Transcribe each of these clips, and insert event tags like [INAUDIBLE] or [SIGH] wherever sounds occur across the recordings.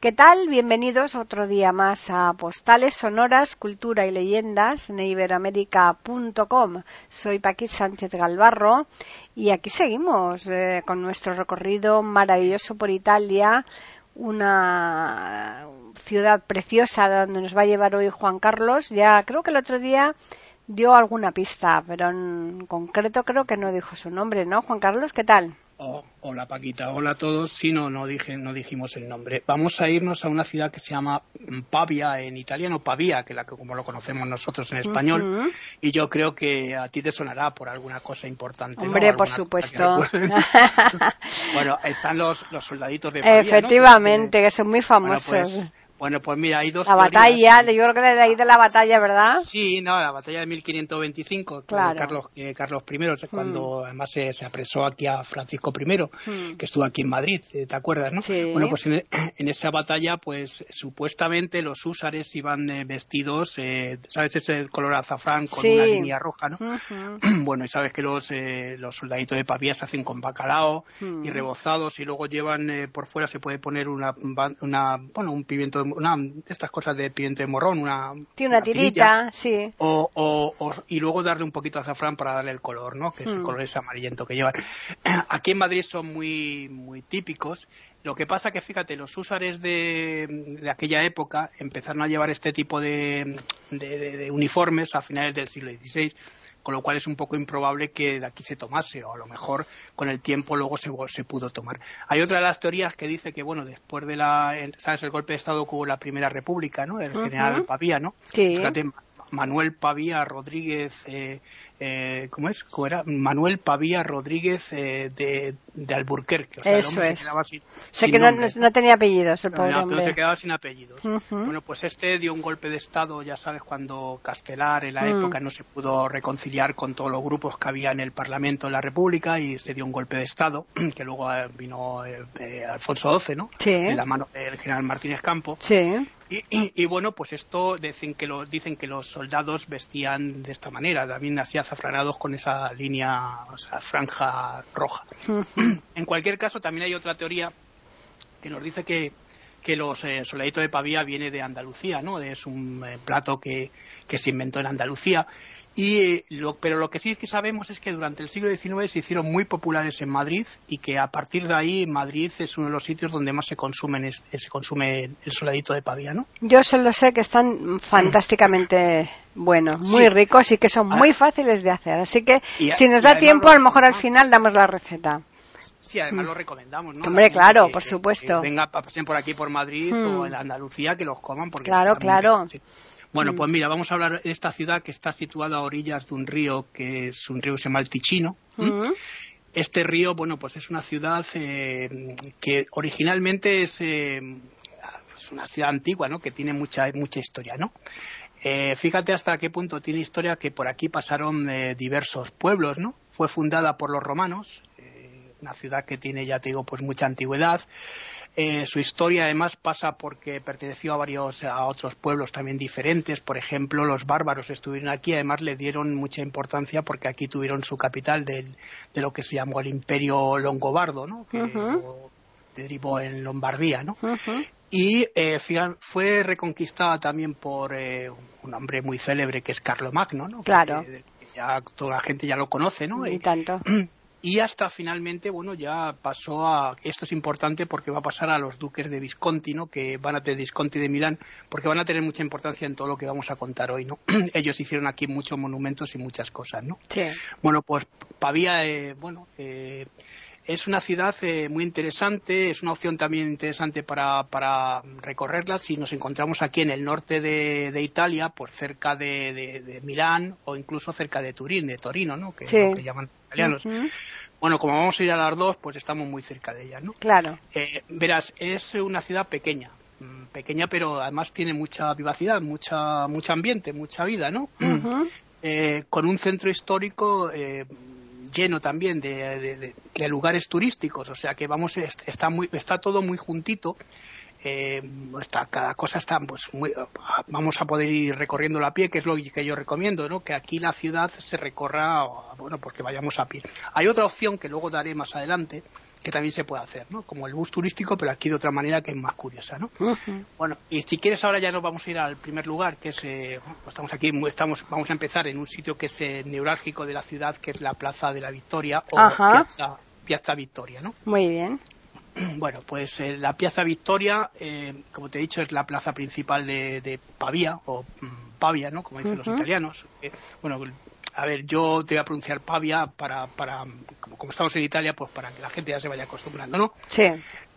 ¿Qué tal? Bienvenidos otro día más a Postales Sonoras, Cultura y Leyendas en iberoamérica.com. Soy Paquit Sánchez Galvarro y aquí seguimos eh, con nuestro recorrido maravilloso por Italia, una ciudad preciosa donde nos va a llevar hoy Juan Carlos. Ya creo que el otro día dio alguna pista, pero en concreto creo que no dijo su nombre, ¿no? Juan Carlos, ¿qué tal? Oh, hola Paquita, hola a todos. Sí, no, no, dije, no dijimos el nombre. Vamos a irnos a una ciudad que se llama Pavia, en italiano Pavia, que la que como lo conocemos nosotros en español. Y yo creo que a ti te sonará por alguna cosa importante. Hombre, por supuesto. [LAUGHS] bueno, están los, los soldaditos de Pavia. Efectivamente, que, son muy famosos. Pues, bueno, pues mira, hay dos La batalla, yo creo que de ahí de la batalla, ¿verdad? Sí, no, la batalla de 1525, claro. Carlos, eh, Carlos I, cuando además se, apresó aquí a Francisco I, Hmm. que estuvo aquí en Madrid, eh, ¿te acuerdas, no? Sí. Bueno, pues en, [CLEARS THROAT] en, esa batalla, pues supuestamente los húsares iban eh, vestidos, eh, ¿sabes? Ese color azafrán con Sí. una línea roja, ¿no? Ujú. [CLEARS THROAT] Bueno, y sabes que los, eh, los soldaditos de Pavía se hacen con bacalao Mm. y rebozados y luego llevan eh, por fuera se puede poner una, una bueno, un pimiento, de- una, estas cosas de pimiento de morrón, una, Tiene una tirita, sí. O, o- o- y luego darle un poquito de azafrán para darle el color, ¿no? Que es el Mm. color ese amarillento que llevan. [CLEARS THROAT] Aquí en Madrid son muy, muy típicos. Lo que pasa que, fíjate, los húsares de, de aquella época empezaron a llevar este tipo de, de- de- de uniformes a finales del siglo XVI, con lo cual es un poco improbable que de aquí se tomase, o a lo mejor con el tiempo luego se, se pudo tomar. Hay otra de las teorías que dice que, bueno, después de la, ¿sabes? El golpe de Estado que hubo en la Primera República, ¿no? El general Pavía, ¿no? Sí. Fíjate, Manuel Pavía Rodríguez, eh, eh, ¿cómo es? ¿Cómo era? Manuel Pavía Rodríguez eh, de, de Alburquerque. O sea, Eso hombre se es. quedaba sin, Sé sin que no, no- tenía apellidos el pobre no, pero se hombre. quedaba sin apellidos. Ujú. Bueno, pues este dio un golpe de Estado, ya sabes, cuando Castelar en la Mm. época no se pudo reconciliar con todos los grupos que había en el Parlamento de la República y se dio un golpe de Estado, [CLEARS THROAT] que luego eh, vino eh, eh, Alfonso XII, ¿no? Sí. De la mano del general Martínez Campo. Sí. Y, y- y bueno, pues esto dicen que, los, dicen que los soldados vestían de esta manera, también así azafranados con esa línea, o sea, franja roja. En cualquier caso, también hay otra teoría que nos dice que, que los eh, soldaditos de Pavía viene de Andalucía, ¿no? Es un eh, plato que, que se inventó en Andalucía. Y, eh, lo- pero lo que sí que sabemos es que durante el siglo XIX se hicieron muy populares en Madrid y que a partir de ahí Madrid es uno de los sitios donde más se, consumen es- se consume el soldadito de Pavía, ¿no? Yo solo sé que están fantásticamente buenos, muy Sí. ricos y que son Ah. muy fáciles de hacer. Así que Y si nos da tiempo, lo- a lo mejor al final damos la receta. Sí, además lo recomendamos, ¿no? Hombre, claro, que- por supuesto. que venga, pasen por aquí por Madrid Hmm. o en Andalucía, que los coman porque Claro, claro. sí. Bueno, pues mira, vamos a hablar de esta ciudad que está situada a orillas de un río que es un río que se llama el Ticino. ¿m? Mm. Este río, bueno, pues es una ciudad eh, que originalmente es, eh, es una ciudad antigua, ¿no? Que tiene mucha mucha historia, ¿no? Eh, fíjate hasta qué punto tiene historia que por aquí pasaron eh, diversos pueblos, ¿no? Fue fundada por los romanos, eh, una ciudad que tiene, ya te digo, pues mucha antigüedad. Eh, su historia además pasa porque perteneció a varios a otros pueblos también diferentes. Por ejemplo, los bárbaros estuvieron aquí. Además, le dieron mucha importancia porque aquí tuvieron su capital del- de lo que se llamó el Imperio Longobardo, ¿no? Que derivó en Lombardía, ¿no? Y eh, fue reconquistada también por eh, un hombre muy célebre que es Carlomagno, ¿no? Claro. Que- que ya toda la gente ya lo conoce, ¿no? Y- tanto. [CLEARS THROAT] y hasta finalmente, bueno, ya pasó a. Esto es importante porque va a pasar a los duques de Visconti, ¿no? Que van a tener Visconti de Milán, porque van a tener mucha importancia en todo lo que vamos a contar hoy, ¿no? [CLEARS THROAT] Ellos hicieron aquí muchos monumentos y muchas cosas, ¿no? Sí. Bueno, pues Pavía, eh, bueno, eh, es una ciudad eh, muy interesante, es una opción también interesante para, para recorrerla si nos encontramos aquí en el norte de, de Italia, pues cerca de, de- de Milán o incluso cerca de Turín, de Torino, ¿no? Que Sí. es lo que llaman italianos. Bueno, como vamos a ir a las dos, pues estamos muy cerca de ella, ¿no? Claro. Eh, verás, es una ciudad pequeña, mm, pequeña, pero además tiene mucha vivacidad, mucha, mucho ambiente, mucha vida, ¿no? Eh, con un centro histórico eh, lleno también de, lugares turísticos, o sea que vamos, está, muy, está todo muy juntito. Eh, está, cada cosa está pues muy, vamos a poder ir recorriendo a pie que es lo que yo recomiendo ¿no? que aquí la ciudad se recorra bueno pues que vayamos a pie hay otra opción que luego daré más adelante que también se puede hacer, ¿no? Como el bus turístico, pero aquí de otra manera que es más curiosa, ¿no? Bueno, y si quieres ahora ya nos vamos a ir al primer lugar, que es, eh, pues estamos aquí, estamos, vamos a empezar en un sitio que es eh, neurálgico de la ciudad, que es la Plaza de la Victoria o Piazza, Piazza, Victoria, ¿no? Muy bien. [CLEARS THROAT] Bueno, pues eh, la Piazza Victoria, como te he dicho, es la plaza principal de, Pavia, o mm, Pavia, ¿no? Como dicen los italianos. bueno, a ver, yo te voy a pronunciar Pavia para, para como, estamos en Italia, pues para que la gente ya se vaya acostumbrando, ¿no? Sí.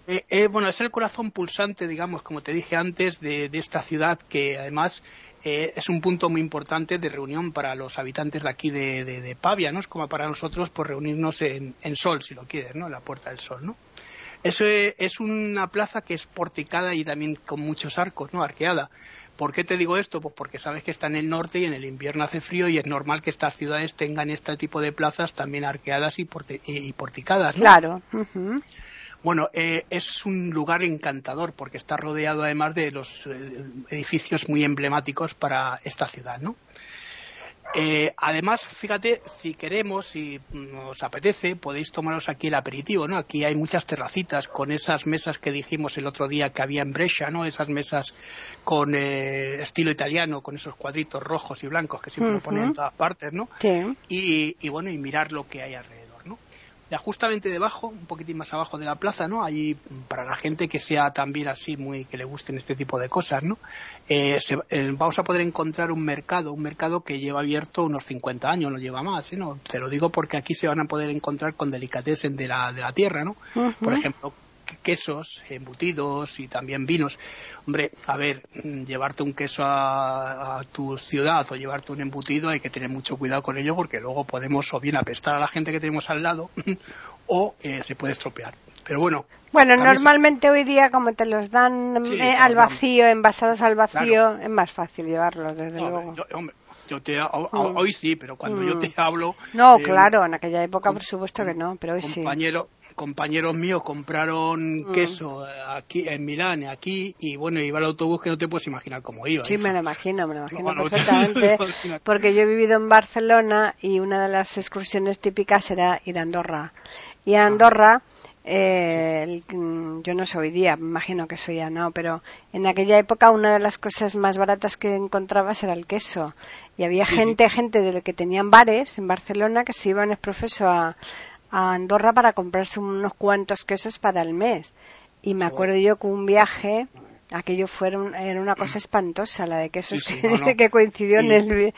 Eh, eh, bueno, es el corazón pulsante, digamos, como te dije antes, de, esta ciudad que además eh, es un punto muy importante de reunión para los habitantes de aquí de, Pavia, ¿no? Es como para nosotros, pues reunirnos en, en, Sol, si lo quieres, ¿no? En la Puerta del Sol, ¿no? Eso es, una plaza que es porticada y también con muchos arcos, ¿no? Arqueada. ¿Por qué te digo esto? Pues porque sabes que está en el norte y en el invierno hace frío y es normal que estas ciudades tengan este tipo de plazas también arqueadas y, porticadas. Claro. Bueno, eh, es un lugar encantador porque está rodeado además de los eh, edificios muy emblemáticos para esta ciudad, ¿no? Eh, además, fíjate, si queremos, si nos apetece, podéis tomaros aquí el aperitivo, ¿no? Aquí hay muchas terracitas con esas mesas que dijimos el otro día que había en Brescia, ¿no? Esas mesas con eh, estilo italiano, con esos cuadritos rojos y blancos que siempre lo ponen en todas partes, ¿no? Y, y bueno, y mirar lo que hay alrededor justamente debajo, un poquitín más abajo de la plaza, ¿no? Allí para la gente que sea también así muy que le gusten este tipo de cosas, ¿no? Eh, eh, vamos a poder encontrar un mercado, un mercado que lleva abierto unos 50 años, no lleva más, ¿eh? ¿no? Te lo digo porque aquí se van a poder encontrar con delicatessen de la, de la tierra, ¿no? Por ejemplo, quesos, embutidos y también vinos. Hombre, a ver, llevarte un queso a, tu ciudad o llevarte un embutido hay que tener mucho cuidado con ello porque luego podemos o bien apestar a la gente que tenemos al lado [LAUGHS] o eh, se puede estropear. Pero bueno. Bueno, normalmente hoy día como te los dan eh, al vacío, envasados al vacío, es más fácil llevarlos, desde luego. Yo, te, mm. hoy sí, pero cuando yo te mm. hablo... No, claro, en aquella época por supuesto que no, pero hoy compañero, sí compañeros míos compraron mm. queso aquí en Milán, aquí, y bueno, iba el autobús que no te puedes imaginar cómo iba. Sí, me lo imagino, me lo imagino [LAUGHS] perfectamente, porque yo he vivido en Barcelona y una de las excursiones típicas era ir a Andorra. Y a Andorra, eh, yo no soy día, me imagino que soy ya no, pero en aquella época una de las cosas más baratas que encontrabas era el queso. Y había gente, gente de que tenían bares en Barcelona que se iban es profeso a a Andorra para comprarse unos cuantos quesos para el mes. Y me acuerdo yo que un viaje, aquello fueron, era una cosa espantosa, la de quesos [LAUGHS] que, coincidió en el...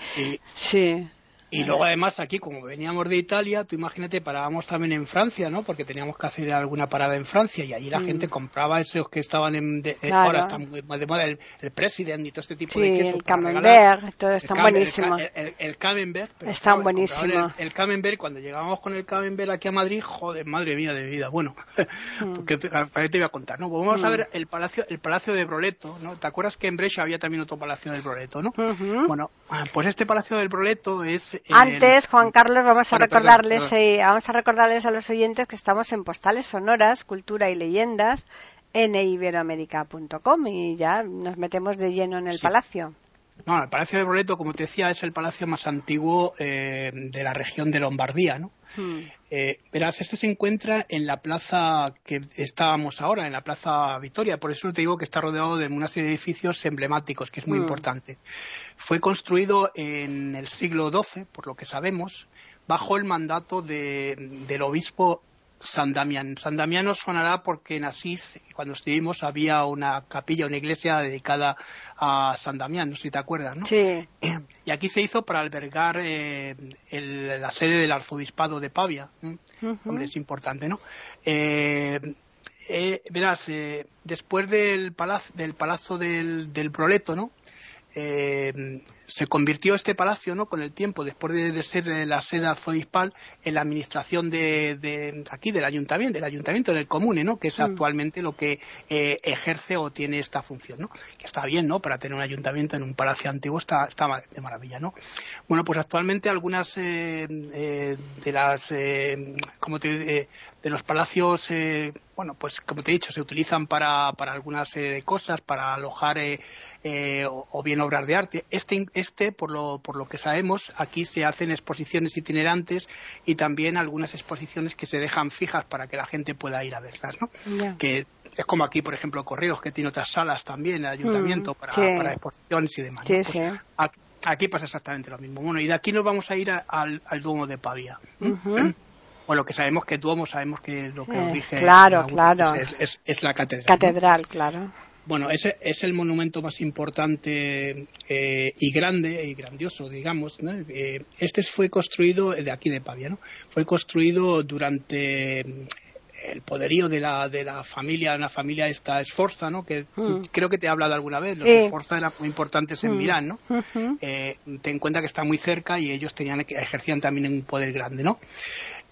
sí. Y luego además aquí, como veníamos de Italia, tú imagínate, parábamos también en Francia, ¿no? Porque teníamos que hacer alguna parada en Francia y allí la mm. gente compraba esos que estaban en... De, eh, Ahora están muy de moda, el, President y todo este tipo de quesos. el Camembert, todo está buenísimo. El, Camembert. Están buenísimos. El, Camembert, cuando llegábamos con el Camembert aquí a Madrid, joder, madre mía de vida. Bueno, mm. [LAUGHS] porque te, te voy a contar, ¿no? Pues vamos a mm. ver el palacio, el palacio de Broleto, ¿no? ¿Te acuerdas que en Brescia había también otro palacio del Broleto, ¿no? Bueno, pues este palacio del Broleto es... Antes, Juan Carlos, vamos a recordarles, vamos a recordarles a los oyentes que estamos en Postales Sonoras, Cultura y Leyendas en iberoamérica.com y ya nos metemos de lleno en el palacio. No, el Palacio de Broleto, como te decía, es el palacio más antiguo eh, de la región de Lombardía, ¿no? Hmm. Eh, verás, este se encuentra en la plaza que estábamos ahora, en la Plaza Victoria. Por eso te digo que está rodeado de una serie de edificios emblemáticos, que es muy hmm. importante. Fue construido en el siglo XII, por lo que sabemos, bajo el mandato del obispo San Damián. San Damián nos sonará porque en Asís, cuando estuvimos, había una capilla, una iglesia dedicada a San Damián, no sé si te acuerdas, ¿no? Sí. Y aquí se hizo para albergar eh, la sede del arzobispado de Pavia. Hombre, es importante, ¿no? Eh, eh, verás, después del palacio del, palazo del, del Proleto, ¿no? Eh, se convirtió este palacio, ¿no? Con el tiempo, después de, ser la sede arzobispal, en la administración de, aquí del ayuntamiento, del ayuntamiento del comune, ¿no? Que es mm. actualmente lo que eh, ejerce o tiene esta función, ¿no? Que está bien, ¿no? Para tener un ayuntamiento en un palacio antiguo está, está de maravilla, ¿no? Bueno, pues actualmente algunas eh, eh, de las, como te, de los palacios, bueno, pues como te he dicho, se utilizan para, para algunas cosas, para alojar o, bien obras de arte. Este este, por lo, por lo que sabemos, aquí se hacen exposiciones itinerantes y también algunas exposiciones que se dejan fijas para que la gente pueda ir a verlas, ¿no? Que es como aquí, por ejemplo, Correos, que tiene otras salas también, el ayuntamiento, mm, para, exposiciones y demás. Pues aquí, pasa exactamente lo mismo. Bueno, y de aquí nos vamos a ir al, Duomo de Pavia. Bueno, que sabemos que Duomo, sabemos que lo que os eh, dije. Claro, claro. Es, la catedral. Catedral, claro. Bueno, ese es el monumento más importante eh, y grande y grandioso, digamos. Eh, este fue construido, de aquí de Pavia, ¿no? Fue construido durante el poderío de la, de la familia, una familia esta Esforza, ¿no? Que mm. creo que te he hablado alguna vez. Los Esforza eran muy importantes en mm. Milán, ¿no? Eh, ten en cuenta que está muy cerca y ellos tenían ejercían también un poder grande, ¿no?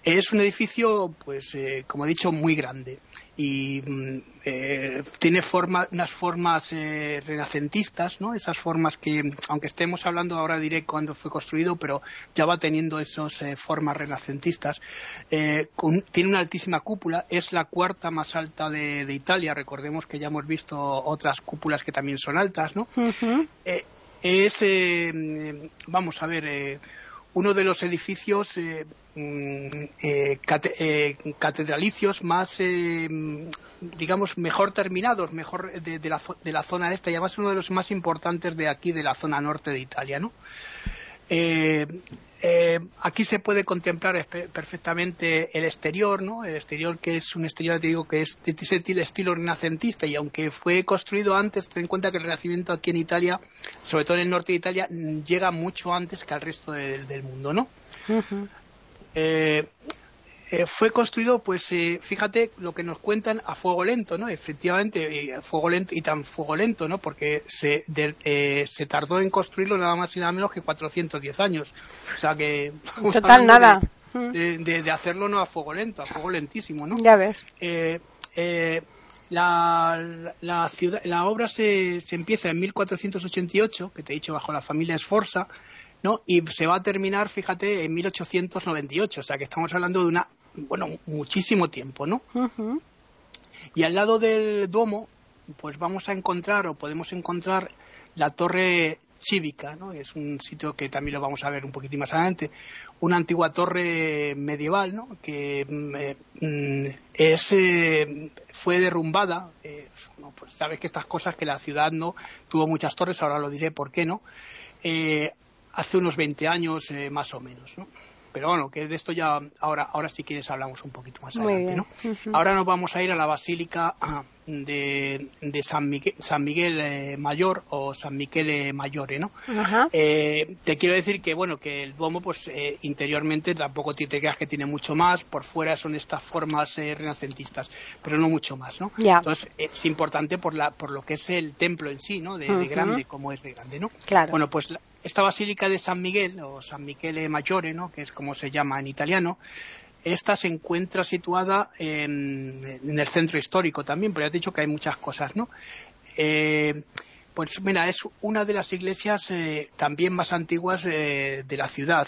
Es un edificio, pues, eh, como he dicho, muy grande y mm, eh, tiene forma, unas formas eh, renacentistas, ¿no? Esas formas que, aunque estemos hablando ahora diré cuándo fue construido, pero ya va teniendo esas formas renacentistas. tiene una altísima cúpula, es la cuarta más alta de, Italia. Recordemos que ya hemos visto otras cúpulas que también son altas, ¿no? es, vamos a ver uno de los edificios eh, mm, eh, eh, catedralicios más, digamos, mejor terminados, mejor de, la, de, la, zona esta, y además uno de los más importantes de aquí, de la zona norte de Italia, ¿no? Eh, aquí se puede contemplar perfectamente el exterior, ¿no? El exterior que es un exterior, te digo, que es de estilo renacentista y aunque fue construido antes, ten en cuenta que el Renacimiento aquí en Italia, sobre todo en el norte de Italia, llega mucho antes que al resto del mundo, ¿no? Eh, fue construido, pues eh, fíjate lo que nos cuentan a fuego lento, ¿no? Efectivamente, a fuego lento y tan fuego lento, ¿no? Porque se, eh, se tardó en construirlo nada más y nada menos que 410 años. O sea que. Total, nada. De, de, hacerlo no a fuego lento, a fuego lentísimo, ¿no? Ya ves. La, la, ciudad, la obra se, se empieza en 1488, que te he dicho bajo la familia Esforza, ¿no? Y se va a terminar, fíjate, en 1898, o sea que estamos hablando de una bueno, muchísimo tiempo, ¿no? Y al lado del Duomo, pues vamos a encontrar o podemos encontrar la torre cívica, ¿no? Es un sitio que también lo vamos a ver un poquitín más adelante, una antigua torre medieval, ¿no? Que mm, eh, mm, es, eh, fue derrumbada, eh, pues sabes que estas cosas que la ciudad no tuvo muchas torres, ahora lo diré por qué no, hace unos 20 años más o menos, ¿no? Pero bueno, que de esto ya ahora, ahora si quieres hablamos un poquito más adelante, ¿no? Ahora nos vamos a ir a la Basílica ah, de, San Miguel, San Miguel eh, Mayor o San Michele Mayore, ¿no? Eh, te quiero decir que, bueno, que el Duomo, pues eh, interiormente tampoco te creas que tiene mucho más, por fuera son estas formas renacentistas, pero no mucho más, ¿no? Entonces es importante por, la, por lo que es el templo en sí, ¿no? De, grande, como es de grande, ¿no? Claro. Bueno, pues esta Basílica de San Miguel, o San Michele Maggiore, ¿no? Que es como se llama en italiano, esta se encuentra situada en, el centro histórico también, porque has dicho que hay muchas cosas, ¿no? Eh, pues mira, es una de las iglesias eh, también más antiguas eh, de la ciudad.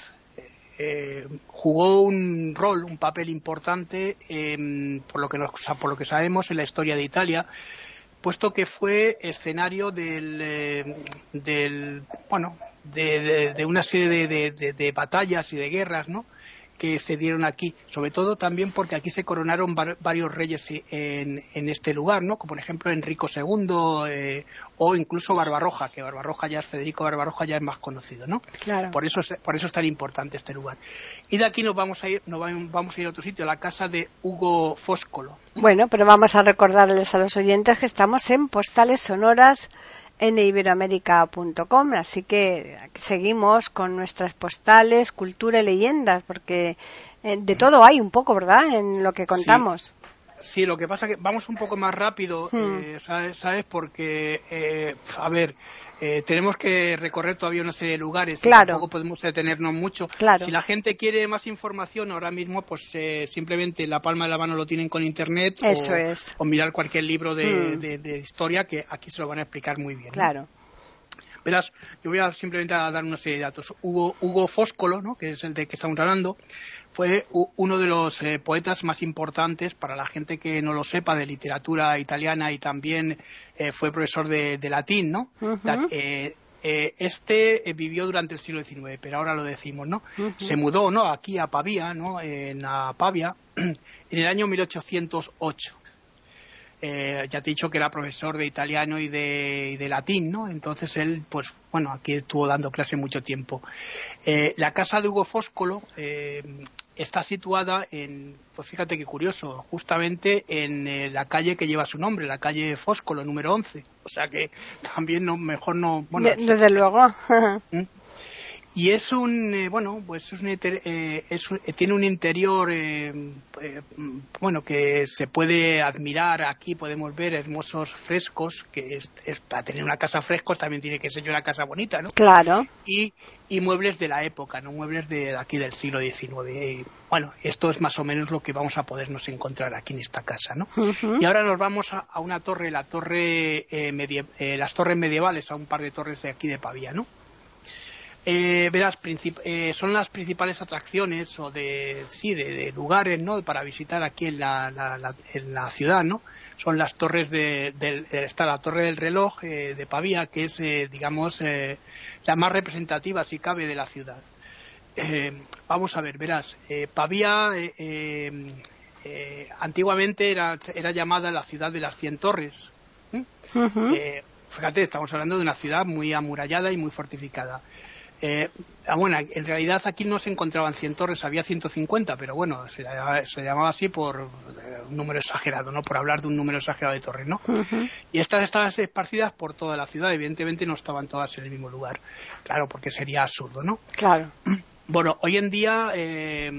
jugó un rol, un papel importante, por, lo que por lo que sabemos, en la historia de Italia, puesto que fue escenario del, del bueno, de, una serie de, de, batallas y de guerras, ¿no? Que se dieron aquí, sobre todo también porque aquí se coronaron varios reyes en, en, este lugar, ¿no? Como por ejemplo Enrico II eh, o incluso Barbarroja, que Barbarroja ya es Federico Barbarroja ya es más conocido, ¿no? Claro. Por eso es, por eso es tan importante este lugar. Y de aquí nos vamos a ir, nos vamos a ir a otro sitio, a la casa de Hugo Fóscolo. Bueno, pero vamos a recordarles a los oyentes que estamos en Postales Sonoras en iberoamérica.com. Así que seguimos con nuestras postales, cultura y leyendas, porque eh, de todo hay un poco, ¿verdad? En lo que contamos. Sí, lo que pasa es que vamos un poco más rápido, Hmm. eh, ¿sabes? ¿sabes? Porque, eh, a ver, eh, tenemos que recorrer todavía una serie de lugares Claro. tampoco podemos detenernos mucho. Claro. Si la gente quiere más información ahora mismo, pues eh, simplemente en la palma de la mano lo tienen con internet o- Eso es. o, mirar cualquier libro de, Hmm. de- de historia que aquí se lo van a explicar muy bien. ¿no? Claro. Verás, yo voy a simplemente a dar una serie de datos. Hugo, Hugo Foscolo, ¿no? que es el de que estamos hablando, fue uno de los eh, poetas más importantes para la gente que no lo sepa de literatura italiana y también eh, fue profesor de, de latín, ¿no? Eh, eh, este vivió durante el siglo XIX, pero ahora lo decimos, ¿no? Se mudó, ¿no? Aquí a Pavía, ¿no? En a Pavia, [CLEARS THROAT] en el año 1808 eh, ya te he dicho que era profesor de italiano y de, y de latín, ¿no? Entonces él, pues bueno, aquí estuvo dando clase mucho tiempo. Eh, la casa de Hugo Fóscolo eh, está situada en, pues fíjate qué curioso, justamente en eh, la calle que lleva su nombre, la calle Fóscolo, número 11. O sea que también no, mejor no, bueno, De- desde luego. Y es un, eh, bueno, pues es un eh, es un- eh, tiene un interior, eh, eh, bueno, que se puede admirar. Aquí podemos ver hermosos frescos, que es, es- para tener una casa frescos también tiene que ser una casa bonita, ¿no? claro. Y, y muebles de la época, ¿no? Muebles de aquí del siglo XIX. Eh, bueno, esto es más o menos lo que vamos a podernos encontrar aquí en esta casa, ¿no? Y ahora nos vamos a, a una torre, la torre eh, medie- eh, las torres medievales, a un par de torres de aquí de Pavía, ¿no? Eh, verás, eh, son las principales atracciones o de sí de, de lugares, ¿no? Para visitar aquí en la, la- la- en la ciudad, ¿no? Son las torres de, del está la torre del reloj eh, de Pavía, que es, eh, digamos, eh, la más representativa, si cabe, de la ciudad. Eh, vamos a ver, verás, eh, Pavía antiguamente era, era llamada la ciudad de las cien torres. Fíjate, estamos hablando de una ciudad muy amurallada y muy fortificada. Eh, ah, bueno, en realidad aquí no se encontraban 100 torres, había 150, pero bueno, se, llamaba- se llamaba así por eh, un número exagerado, ¿no? Por hablar de un número exagerado de torres, ¿no? Y estas estaban esparcidas por toda la ciudad, evidentemente no estaban todas en el mismo lugar. Claro, porque sería absurdo, ¿no? Claro. Bueno, hoy en día eh,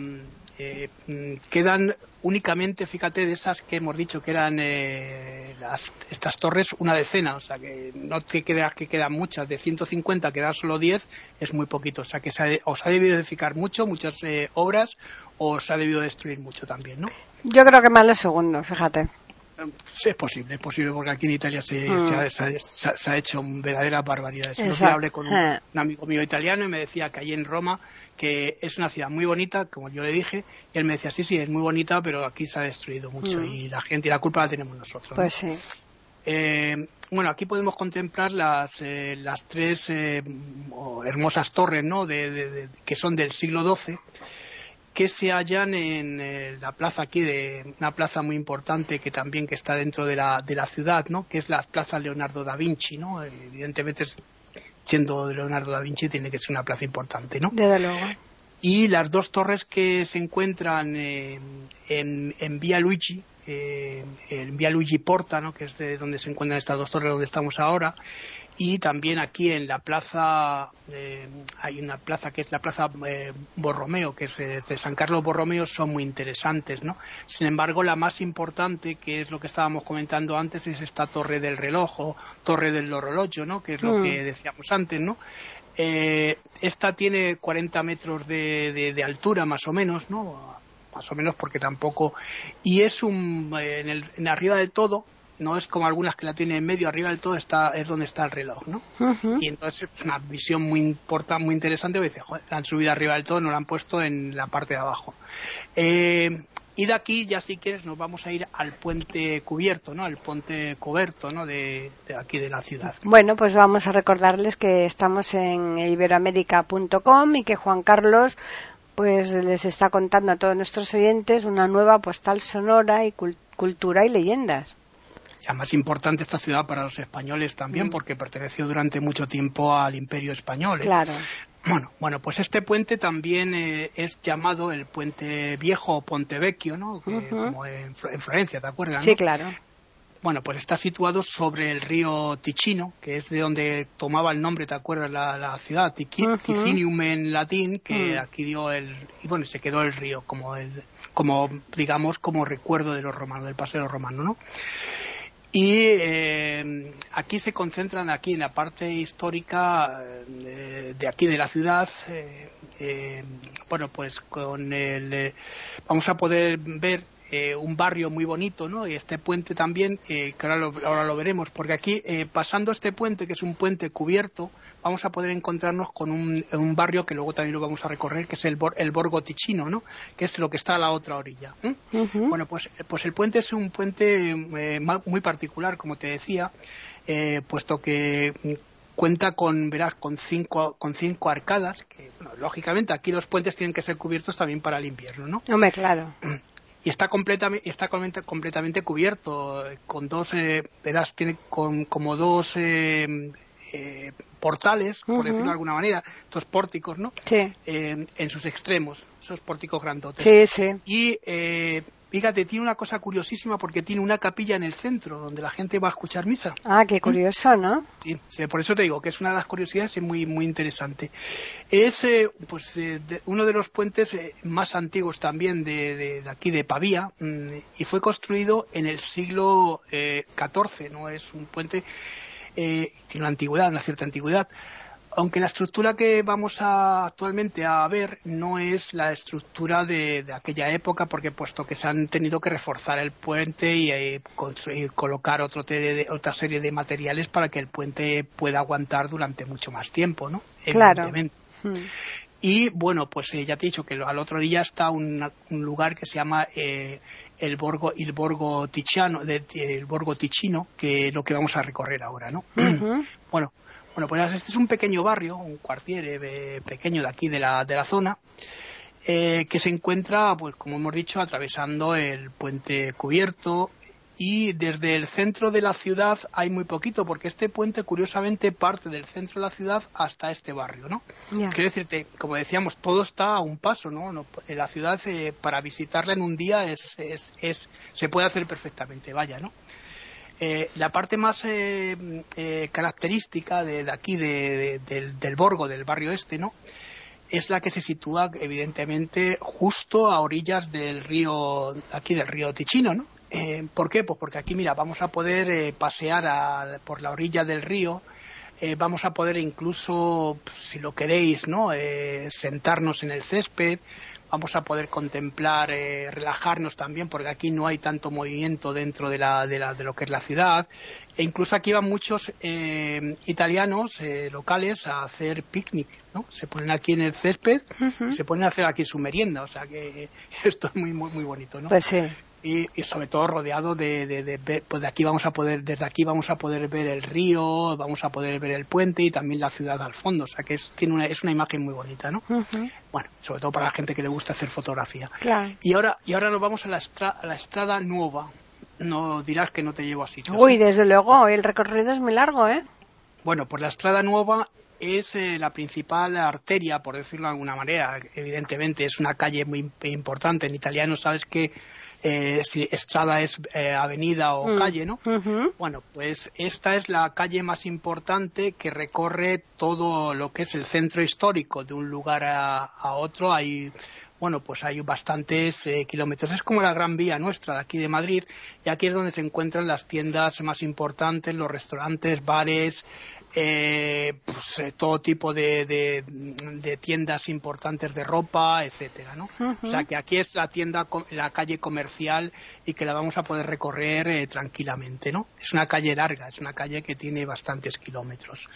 eh, mm, quedan únicamente, fíjate, de esas que hemos dicho que eran eh, las, estas torres, una decena, o sea que no te creas que quedan muchas, de 150 quedan solo 10, es muy poquito, o sea que se ha os ha debido edificar mucho, muchas eh, obras, o se ha debido destruir mucho también, ¿no? Yo creo que más lo segundo, fíjate. Sí, es posible, es posible, porque aquí en Italia se, Mm. se ha, se ha- se ha- se ha hecho verdaderas barbaridades. Día hablé con un, Eh. un amigo mío italiano y me decía que allí en Roma, que es una ciudad muy bonita, como yo le dije, y él me decía, sí, sí, es muy bonita, pero aquí se ha destruido mucho Mm. y la gente y la culpa la tenemos nosotros. ¿no? Pues sí. Eh, bueno, aquí podemos contemplar las, eh, las tres eh, hermosas torres, ¿no? De, de- de- que son del siglo XII, que se hallan en eh, la plaza aquí de una plaza muy importante que también que está dentro de la, de la ciudad, ¿no? Que es la plaza Leonardo da Vinci, ¿no? Evidentemente, es- siendo Leonardo da Vinci, tiene que ser una plaza importante, ¿no? Desde luego. y las dos torres que se encuentran eh, en, en Vía Luigi, eh, en Vía Luigi Porta, ¿no? que es de donde se encuentran estas dos torres donde estamos ahora, y también aquí en la plaza, eh, hay una plaza que es la plaza eh, Borromeo, que es eh, de San Carlos Borromeo, son muy interesantes, ¿no? Sin embargo, la más importante, que es lo que estábamos comentando antes, es esta torre del reloj o torre del horologio, ¿no? Que es lo Mm. que decíamos antes, ¿no? Eh, esta tiene 40 metros de, de- de altura más o menos, ¿no? Más o menos porque tampoco... Y es un... eh, en, el, en arriba del todo, no es como algunas que la tienen en medio, arriba del todo está, es donde está el reloj, ¿no? Y entonces es una visión muy importante, muy interesante, porque dice, "Joder, la han subido arriba del todo, no la han puesto en la parte de abajo. Eh, y de aquí, ya si quieres, nos vamos a ir al puente cubierto, ¿no? Al puente coberto, ¿no? De, de aquí de la ciudad. Bueno, pues vamos a recordarles que estamos en iberoamérica.com y que Juan Carlos pues les está contando a todos nuestros oyentes una nueva postal sonora y cul- cultura y leyendas. Además, importante esta ciudad para los españoles también, Mm. porque perteneció durante mucho tiempo al Imperio Español. ¿eh? Claro. Bueno, bueno, pues este puente también eh, es llamado el Puente Viejo o Ponte Vecchio, ¿no? Que-. Como en, Flo- en Florencia, ¿te acuerdas? Sí, no? claro. bueno, pues está situado sobre el río Ticino, que es de donde tomaba el nombre, ¿te acuerdas? La, la ciudad, Ticinium en latín, que mm. aquí dio el, y bueno, se quedó el río como el, como, digamos, como recuerdo de los romanos, del paseo romano, ¿no? Y eh, aquí se concentran, aquí en la parte histórica eh, de aquí de la ciudad, eh, bueno, pues con el, vamos a poder ver un barrio muy bonito, ¿no? Y este puente también, que ahora lo, ahora lo, veremos, porque aquí, pasando este puente, que es un puente cubierto, vamos a poder encontrarnos con un, barrio que luego también lo vamos a recorrer, que es el, el Borgo Ticino, ¿no? que es lo que está a la otra orilla. Bueno, pues, pues el puente es un puente eh, muy particular, como te decía, eh, puesto que cuenta con verás con cinco con cinco arcadas que lógicamente aquí los puentes tienen que ser cubiertos también para el invierno no hombre claro [CLEARS THROAT] y está completamente está completamente cubierto con dos eh, tiene con como dos eh, eh, portales, por decirlo de alguna manera, estos pórticos, ¿no? Sí. En sus extremos, esos pórticos grandotes. Sí, sí. Y eh, fíjate, tiene una cosa curiosísima porque tiene una capilla en el centro donde la gente va a escuchar misa. Ah, qué curioso, ¿no? Sí, por eso te digo que es una de las curiosidades y muy, muy interesante. Es pues, uno de los puentes más antiguos también de, de, aquí de Pavía mm, y fue construido en el siglo XIV, ¿no? Es un puente eh, tiene una antigüedad, una cierta antigüedad. Aunque la estructura que vamos a, actualmente a ver no es la estructura de, aquella época, porque puesto que se han tenido que reforzar el puente y, eh, colocar otro otra serie de materiales para que el puente pueda aguantar durante mucho más tiempo, ¿no? Claro. Hmm. Y bueno, pues eh, ya te he dicho que al otro día está un, lugar que se llama eh, el Borgo, el Borgo Ticino, el Borgo Ticino, que es lo que vamos a recorrer ahora, ¿no? [CLEARS THROAT] Bueno, bueno, pues este es un pequeño barrio, un cuartier eh, pequeño de aquí de la, de la zona, que se encuentra, pues como hemos dicho, atravesando el puente cubierto y desde el centro de la ciudad hay muy poquito, porque este puente curiosamente parte del centro de la ciudad hasta este barrio, ¿no? Quiero decirte, como decíamos, todo está a un paso, ¿no? la ciudad eh, para visitarla en un día es, es, es, se puede hacer perfectamente, vaya, ¿no? Eh, la parte más eh, característica de, aquí del, del Borgo, del barrio este, ¿no? es la que se sitúa evidentemente justo a orillas del río aquí del río Ticino, ¿no? Eh, ¿Por qué? Pues porque aquí, mira, vamos a poder eh, pasear por la orilla del río, eh, vamos a poder incluso, si lo queréis, ¿no? sentarnos en el césped, vamos a poder contemplar, relajarnos también, porque aquí no hay tanto movimiento dentro de, la, de, la, de lo que es la ciudad. E incluso aquí van muchos italianos locales a hacer picnic, ¿no? Se ponen aquí en el césped, se ponen a hacer aquí su merienda, o sea que [LAUGHS] esto es muy, muy, muy bonito, ¿no? Pues sí y, sobre todo rodeado de, de, pues de aquí vamos a poder desde aquí vamos a poder ver el río vamos a poder ver el puente y también la ciudad al fondo. O sea que es tiene una es una imagen muy bonita no bueno sobre todo para la gente que le gusta hacer fotografía. Y ahora y ahora nos vamos a la, a la estrada nueva. No dirás que no te llevo así uy desde luego el recorrido es muy largo eh bueno pues la estrada nueva es eh, la principal arteria, por decirlo de alguna manera. Evidentemente es una calle muy importante. En italiano sabes que eh, si estrada es eh, avenida o mm. calle, ¿no? Bueno, pues esta es la calle más importante que recorre todo lo que es el centro histórico de un lugar a, otro. Hay bueno, pues hay bastantes eh, kilómetros. Es como la gran vía nuestra de aquí de Madrid, y aquí es donde se encuentran las tiendas más importantes, los restaurantes, bares, eh, pues, eh, todo tipo de, de, tiendas importantes de ropa, etcétera, ¿no? O sea que aquí es la tienda, la calle comercial y que la vamos a poder recorrer eh, tranquilamente, ¿no? Es una calle larga, es una calle que tiene bastantes kilómetros,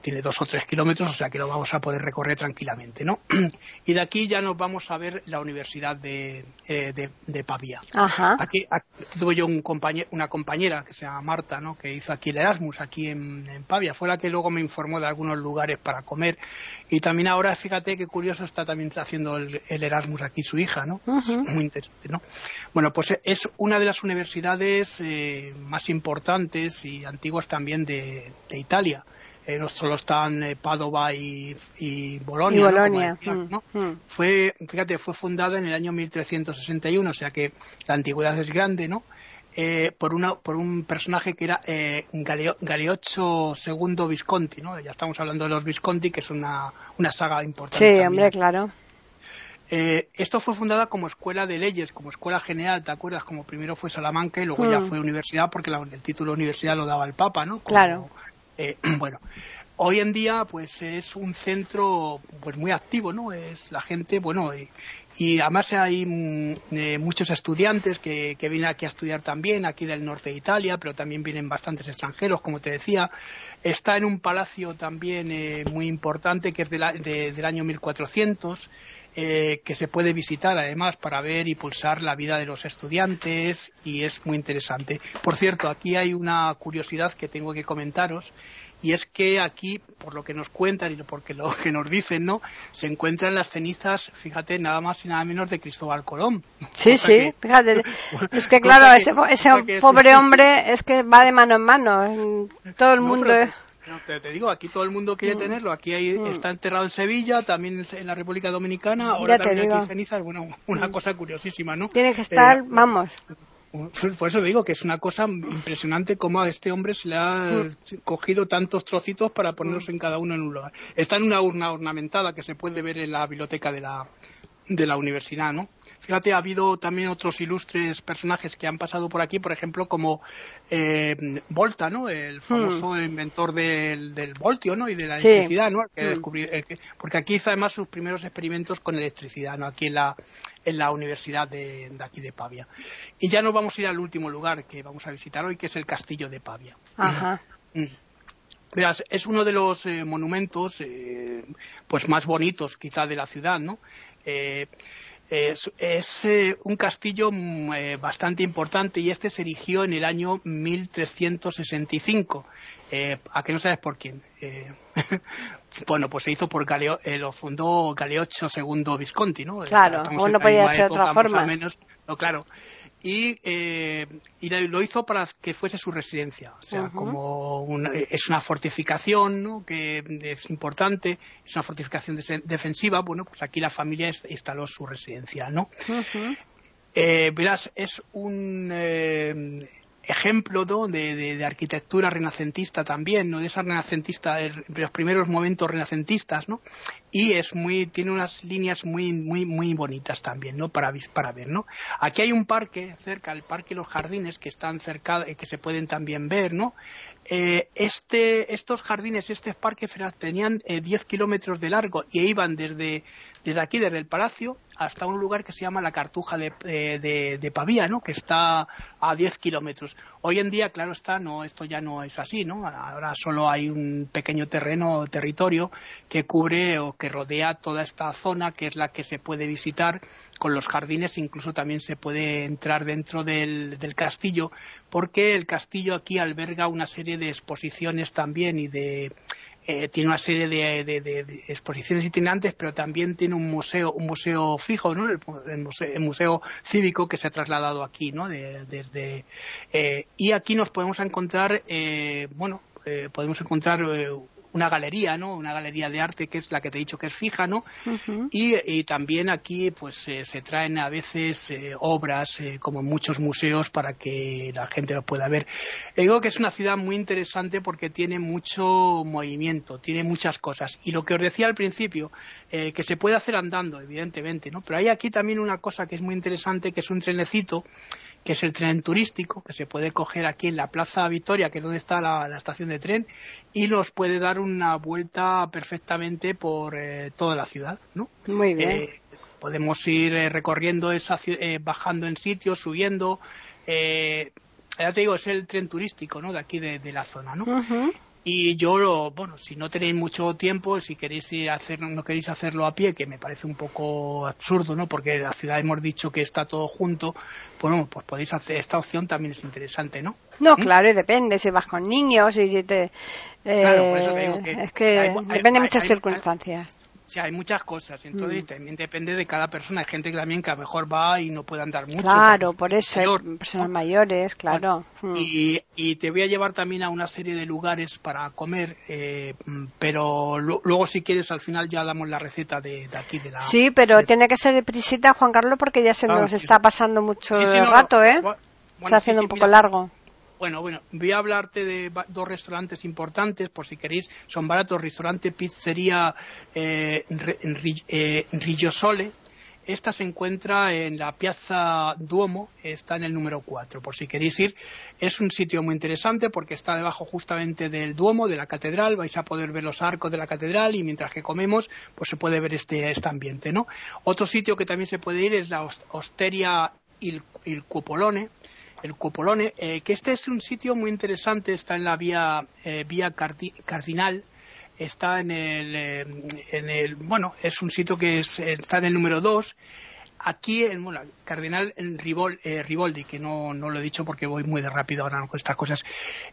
tiene dos o tres kilómetros, o sea que lo vamos a poder recorrer tranquilamente, ¿no? [CLEARS THROAT] y de aquí ya nos vamos a ver la Universidad de, eh, de, Pavía. Aquí, tuve yo un una compañera que se llama Marta, ¿no? Que hizo aquí el Erasmus aquí en, en Pavia, fue la que luego me informó de algunos lugares para comer. Y también ahora, fíjate qué curioso está también haciendo el, Erasmus aquí su hija, ¿no? Muy interesante, ¿no? Bueno, pues es una de las universidades eh, más importantes y antiguas también de, Italia. Eh, no solo están eh, Padova y, y Bolonia, ¿no? Mm, mm. Fue, fíjate, fue fundada en el año 1361, o sea que la antigüedad es grande, ¿no? eh, por, una, por un personaje que era eh, Galeocho II Visconti, ¿no? Ya estamos hablando de los Visconti, que es una, una saga importante. Sí, hombre, claro. Eh, esto fue fundada como escuela de leyes, como escuela general, ¿te acuerdas? Como primero fue Salamanca y luego ya hmm. fue universidad porque el título universidad lo daba el Papa, ¿no? claro. Eh, [CLEARS THROAT] bueno, hoy en día pues es un centro pues muy activo, ¿no? Es la gente, bueno, y, además hay mm, eh, muchos estudiantes que, vienen aquí a estudiar también, aquí del norte de Italia, pero también vienen bastantes extranjeros, como te decía. Está en un palacio también muy importante que es de del año 1400 eh, que se puede visitar además para ver y pulsar la vida de los estudiantes y es muy interesante. Por cierto, aquí hay una curiosidad que tengo que comentaros y es que aquí, por lo que nos cuentan y por lo que nos dicen, ¿no? Se encuentran las cenizas, fíjate, nada más y nada menos de Cristóbal Colón. Sí, sí, fíjate. [LAUGHS] Es que claro, ese, ese pobre hombre es que va de mano en mano. Todo el mundo te, digo, aquí todo el mundo quiere mm. tenerlo. Aquí mm. está enterrado en Sevilla, también en la República Dominicana, ahora también aquí en cenizas. Bueno, una mm. cosa curiosísima, ¿no? Tiene que estar, eh, vamos. Por eso digo que es una cosa impresionante cómo a este hombre se le ha cogido tantos trocitos para ponerlos en cada uno en un lugar. Está en una urna ornamentada que se puede ver en la biblioteca de la, de la universidad, ¿no? Fíjate, ha habido también otros ilustres personajes que han pasado por aquí, por ejemplo, como eh, Volta, ¿no? El famoso hmm. inventor del, del, voltio, ¿no? Y de la electricidad, ¿no? Hmm. porque aquí hizo además sus primeros experimentos con electricidad, ¿no? Aquí en la, en la universidad de, aquí de Pavia. Y ya nos vamos a ir al último lugar que vamos a visitar hoy, que es el castillo de Pavia. Ajá. Hmm. es uno de los eh, monumentos eh, pues más bonitos quizá de la ciudad, ¿no? Eh, es, eh, un castillo mm, eh, bastante importante y este se erigió en el año 1365. Eh, ¿A que no sabes por quién? Eh, [LAUGHS] bueno, pues se hizo por Galeo, lo fundó Galeocho II Visconti, ¿no? Claro, o no podía ser de otra forma. Menos, no, claro y, eh, y lo hizo para que fuese su residencia. O sea, como una, es una fortificación ¿no? que es importante, es una fortificación defensiva, bueno, pues aquí la familia instaló su residencia, ¿no? eh, verás, es un eh, ejemplo de, arquitectura renacentista también, ¿no? de esa renacentista, de los primeros momentos renacentistas, ¿no? Y es muy, tiene unas líneas muy, muy, muy bonitas también, ¿no? Para, para ver, ¿no? Aquí hay un parque cerca, el Parque Los Jardines, que están cerca, eh, que se pueden también ver, ¿no? Eh, este, estos jardines, este parque tenían 10 eh, kilómetros de largo y iban desde, desde aquí, desde el palacio, hasta un lugar que se llama la Cartuja de, de, de Pavía, ¿no? Que está a 10 kilómetros. Hoy en día, claro está, no, esto ya no es así, ¿no? Ahora solo hay un pequeño terreno, territorio que cubre o que rodea toda esta zona, que es la que se puede visitar con los jardines, incluso también se puede entrar dentro del, castillo, porque el castillo aquí alberga una serie de exposiciones también y de eh, tiene una serie de, exposiciones itinerantes, pero también tiene un museo, un museo fijo, ¿no? El, museo, cívico que se ha trasladado aquí, ¿no? desde eh, y aquí nos podemos encontrar, eh, bueno, podemos encontrar una galería, ¿no? Una galería de arte que es la que te he dicho que es fija, ¿no? y, también aquí pues eh, se traen a veces eh, obras eh, como en muchos museos para que la gente lo pueda ver. Digo que es una ciudad muy interesante porque tiene mucho movimiento, tiene muchas cosas. Y lo que os decía al principio, que se puede hacer andando, evidentemente, ¿no? Pero hay aquí también una cosa que es muy interesante, que es un trenecito que es el tren turístico, que se puede coger aquí en la Plaza Victoria, que es donde está la, estación de tren, y nos puede dar una vuelta perfectamente por eh, toda la ciudad, ¿no? Muy bien. Eh, podemos ir eh, recorriendo esa bajando en sitios, subiendo. ya te digo, es el tren turístico, ¿no? De aquí de, la zona, ¿no? Y yo, bueno, si no tenéis mucho tiempo, si queréis hacer, no queréis hacerlo a pie, que me parece un poco absurdo, ¿no? Porque la ciudad hemos dicho que está todo junto, bueno, pues podéis hacer, esta opción también es interesante, ¿no? No, ¿Mm? claro, y depende, si vas con niños si te... claro, por eso digo que es que depende de muchas circunstancias. Sí, hay muchas cosas, entonces mm. también depende de cada persona. Hay gente que también que a lo mejor va y no puede andar mucho. Claro, por eso hay personas mayores, claro. Mm. Y, y, te voy a llevar también a una serie de lugares para comer, eh, pero luego si quieres al final ya damos la receta de, aquí de la... Sí, pero tiene que ser de prisita, Juan Carlos, porque ya se nos está pasando mucho rato, ¿eh? está haciendo un poco largo. Bueno, bueno, voy a hablarte de dos restaurantes importantes, por si queréis, son baratos. Restaurante Pizzería eh, eh Rigiosole, esta se encuentra en la Piazza Duomo, está en el número 4, por si queréis ir. Es un sitio muy interesante porque está debajo justamente del Duomo, de la catedral, vais a poder ver los arcos de la catedral y mientras que comemos, pues se puede ver este, este ambiente, ¿no? Otro sitio que también se puede ir es la Osteria Il, Cupolone, el Cupolone, eh, que este es un sitio muy interesante, está en la vía, eh, vía Cardinal, está en el, eh, en el, bueno, es un sitio que es, está en el número 2 Aquí, en bueno, Cardenal en eh, Riboldi, que no, no, lo he dicho porque voy muy de rápido ahora con estas cosas,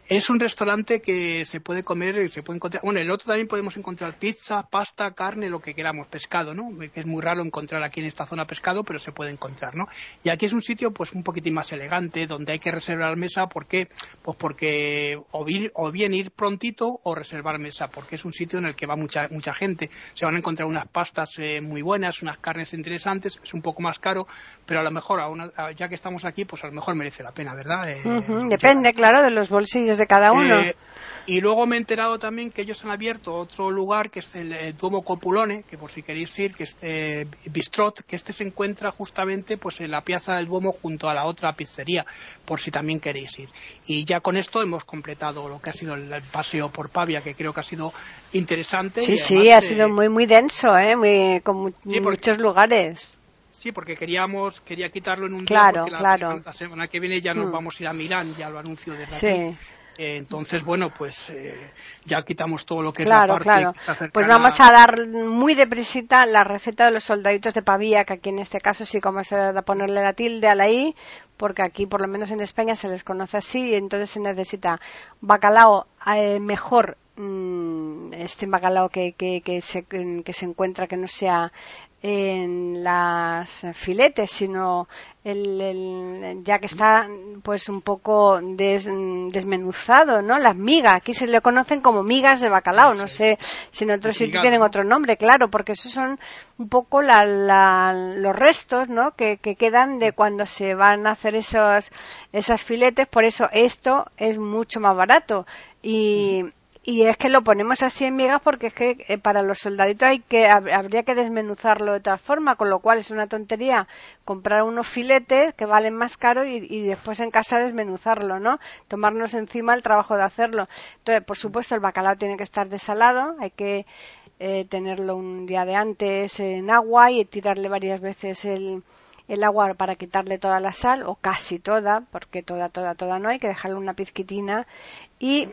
es un restaurante que se puede comer, se puede encontrar, bueno, en el otro también podemos encontrar pizza, pasta, carne, lo que queramos, pescado, ¿no? Es muy raro encontrar aquí en esta zona pescado, pero se puede encontrar, ¿no? Y aquí es un sitio, pues, un poquitín más elegante, donde hay que reservar mesa, ¿por qué? Pues porque o bien, o bien ir prontito o reservar mesa, porque es un sitio en el que va mucha, mucha gente. Se van a encontrar unas pastas eh, muy buenas, unas carnes interesantes, es un poco más caro, pero a lo mejor, ya que estamos aquí, pues a lo mejor merece la pena, ¿verdad? Eh, Depende, claro, de los bolsillos de cada uno. Eh, y luego me he enterado también que ellos han abierto otro lugar que es el eh, Duomo Copulone, que por si queréis ir, que es Bistrot, que este se encuentra justamente pues en la Piazza del Duomo junto a la otra pizzería, por si también queréis ir. Y ya con esto hemos completado lo que ha sido el, paseo por Pavia, que creo que ha sido interesante. Sí, sí, ha sido muy muy denso, ¿eh? Muy, con muchos lugares. Sí, porque queríamos, quería quitarlo en un claro, día, claro. la, semana, que viene ya nos mm. vamos a ir a Milán, ya lo anuncio desde sí. aquí. Eh, entonces, bueno, pues eh, ya quitamos todo lo que es la parte claro. Pues vamos a dar muy deprisita la receta de los soldaditos de Pavía, que aquí en este caso sí como se da ponerle la tilde a la I, porque aquí por lo menos en España se les conoce así, y entonces se necesita bacalao eh, mejor mm, este bacalao que, que, que, se, que se encuentra que no sea en las filetes, sino el, ya que está pues un poco desmenuzado, ¿no? Las migas, aquí se le conocen como migas de bacalao, no sé si en otros sitios tienen otro nombre, claro, porque esos son un poco los restos, ¿no? Que, que, quedan de cuando se van a hacer esos, esas filetes, por eso esto es mucho más barato. Y y es que lo ponemos así en migas porque es que eh, para los soldaditos hay que habría que desmenuzarlo de todas formas, con lo cual es una tontería comprar unos filetes que valen más caro y, después en casa desmenuzarlo, ¿no? Tomarnos encima el trabajo de hacerlo. Entonces, por supuesto, el bacalao tiene que estar desalado, hay que eh, tenerlo un día de antes en agua y tirarle varias veces el, el agua para quitarle toda la sal o casi toda, porque toda, toda, toda no hay que dejarle una pizquitina y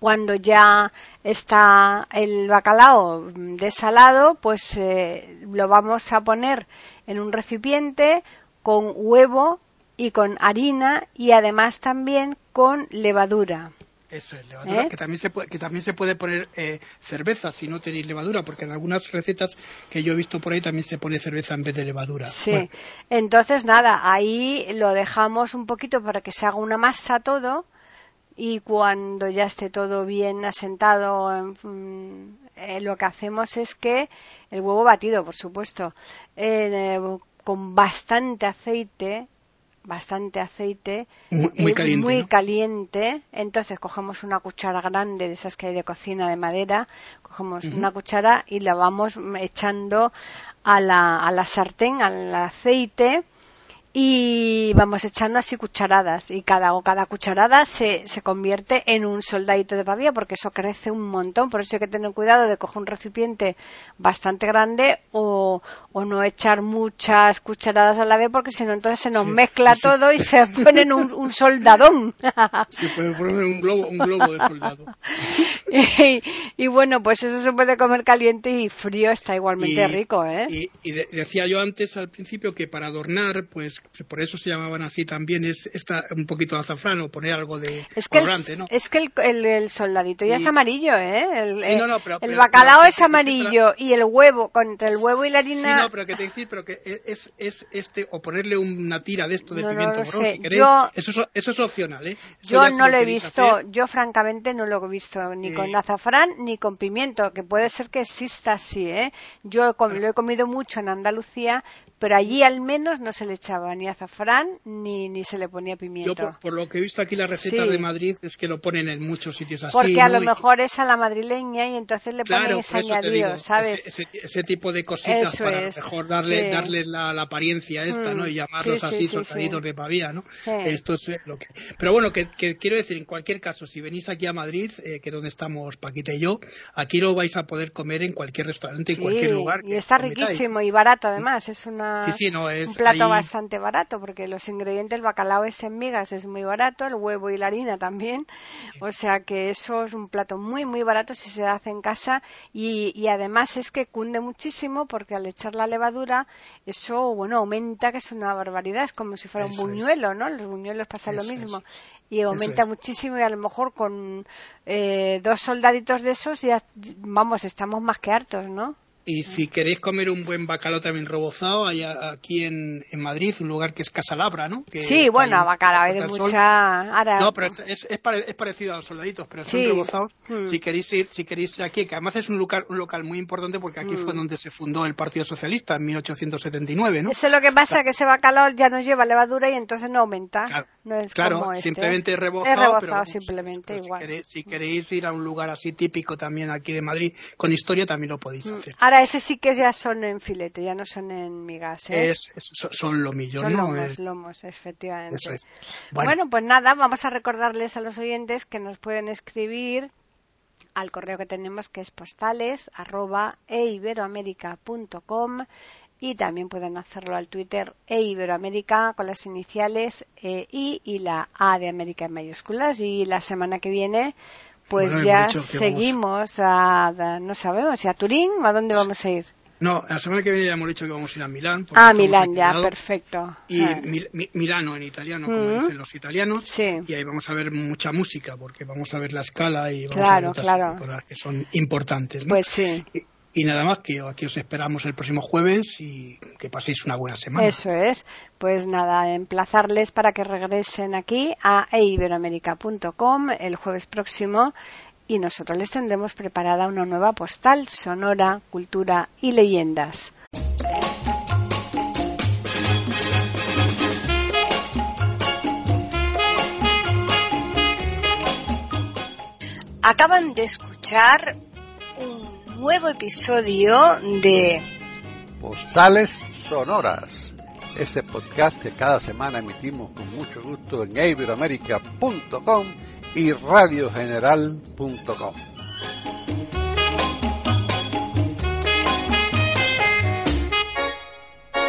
cuando ya está el bacalao desalado, pues eh, lo vamos a poner en un recipiente con huevo y con harina y además también con levadura. Eso es, levadura, ¿Eh? que, también se puede, que también se puede poner eh, cerveza si no tenéis levadura, porque en algunas recetas que yo he visto por ahí también se pone cerveza en vez de levadura. Sí, entonces nada, ahí lo dejamos un poquito para que se haga una masa todo y cuando ya esté todo bien asentado, eh, lo que hacemos es que el huevo batido, por supuesto, eh, con bastante aceite, bastante aceite, muy, caliente, Entonces cogemos una cuchara grande de esas que hay de cocina de madera, cogemos una cuchara y la vamos echando a la, a la sartén, al aceite y vamos echando así cucharadas y cada cada cucharada se, se convierte en un soldadito de pavía porque eso crece un montón. Por eso hay que tener cuidado de coger un recipiente bastante grande o, o no echar muchas cucharadas a la vez porque si no entonces se nos mezcla todo y se pone un, un soldadón. [LAUGHS] Se puede poner un globo, un globo de soldado [LAUGHS] [LAUGHS] y, bueno pues eso se puede comer caliente y frío está igualmente rico ¿eh? y, y decía yo antes al principio que para adornar pues por eso se llamaban así también, es esta, un poquito de azafrán o poner algo de es que el, ¿no? Es que el, soldadito ya es amarillo, ¿eh? El, bacalao es amarillo y el huevo, contra el huevo y la harina... Sí, no, pero que te decir, pero que es, es este, o ponerle una tira de esto de pimiento si queréis, eso, eso, es opcional, ¿eh? yo no lo he visto, yo francamente no lo he visto ni con azafrán ni con pimiento, que puede ser que exista así, ¿eh? Yo lo he comido mucho en Andalucía, pero allí al menos no se le echaba ni azafrán ni, ni se le ponía pimiento. Yo, por, lo que he visto aquí las recetas de Madrid, es que lo ponen en muchos sitios así. Porque a lo mejor es a la madrileña y entonces le ponen ese añadido, ¿sabes? Ese, tipo de cositas para mejor darle, darles la, apariencia esta, ¿no? Y mm. llamarlos así, soldaditos de pavía, ¿no? Esto es lo que... Pero bueno, que, quiero decir, en cualquier caso, si venís aquí a Madrid, eh, que es donde estamos Paquita y yo, aquí lo vais a poder comer en cualquier restaurante, en cualquier lugar. Y está riquísimo y barato además, es, una, un plato bastante barato porque los ingredientes, el bacalao es en migas, es muy barato, el huevo y la harina también, o sea que eso es un plato muy, muy barato si se hace en casa y, y además es que cunde muchísimo porque al echar la levadura, eso, bueno, aumenta que es una barbaridad, es como si fuera un buñuelo, ¿no? Los buñuelos pasa lo mismo. y aumenta muchísimo y a lo mejor con eh, dos soldaditos de esos ya vamos estamos más que hartos no y si queréis comer un buen bacalao también rebozado, hay aquí en, en Madrid un lugar que es Casalabra, ¿no? Que sí, bueno, bacalao hay de mucha... No, pero es, es, parecido a los soldaditos, pero son rebozados. Hmm. Si queréis ir, si queréis ir aquí, que además es un local, un local muy importante porque aquí fue hmm. donde se fundó el Partido Socialista en 1879, ¿no? Eso es lo que pasa, que ese bacalao ya no lleva levadura y entonces no aumenta. Claro, este. simplemente rebozado, pero simplemente igual. Si queréis, ir a un lugar así típico también aquí de Madrid con historia, también lo podéis hmm. Ese sí que ya son en filete, ya no son en migas. ¿eh? son lomillos, son Lomos, lomos, efectivamente. Bueno. pues nada, vamos a recordarles a los oyentes que nos pueden escribir al correo que tenemos que es postales arroba eiberoamerica.com y también pueden hacerlo al Twitter eiberoamerica con las iniciales e, I y la A de América en mayúsculas y la semana que viene pues ya seguimos a, no sabemos, a Turín, ¿a dónde vamos a ir? No, la semana que viene ya hemos dicho que vamos a ir a Milán. Ah, Milán, ya, perfecto. Y. Milano en italiano, como dicen los italianos. Sí. Y ahí vamos a ver mucha música, porque vamos a ver la escala y vamos a ver muchas que son importantes. Pues sí. Y nada más, que aquí os esperamos el próximo jueves y que paséis una buena semana. Eso es. Pues nada, emplazarles para que regresen aquí a eiberoamerica.com el jueves próximo y nosotros les tendremos preparada una nueva postal sonora, cultura y leyendas. Acaban de escuchar nuevo episodio de Postales Sonoras, ese podcast que cada semana emitimos con mucho gusto en iberoamerica.com y radiogeneral.com.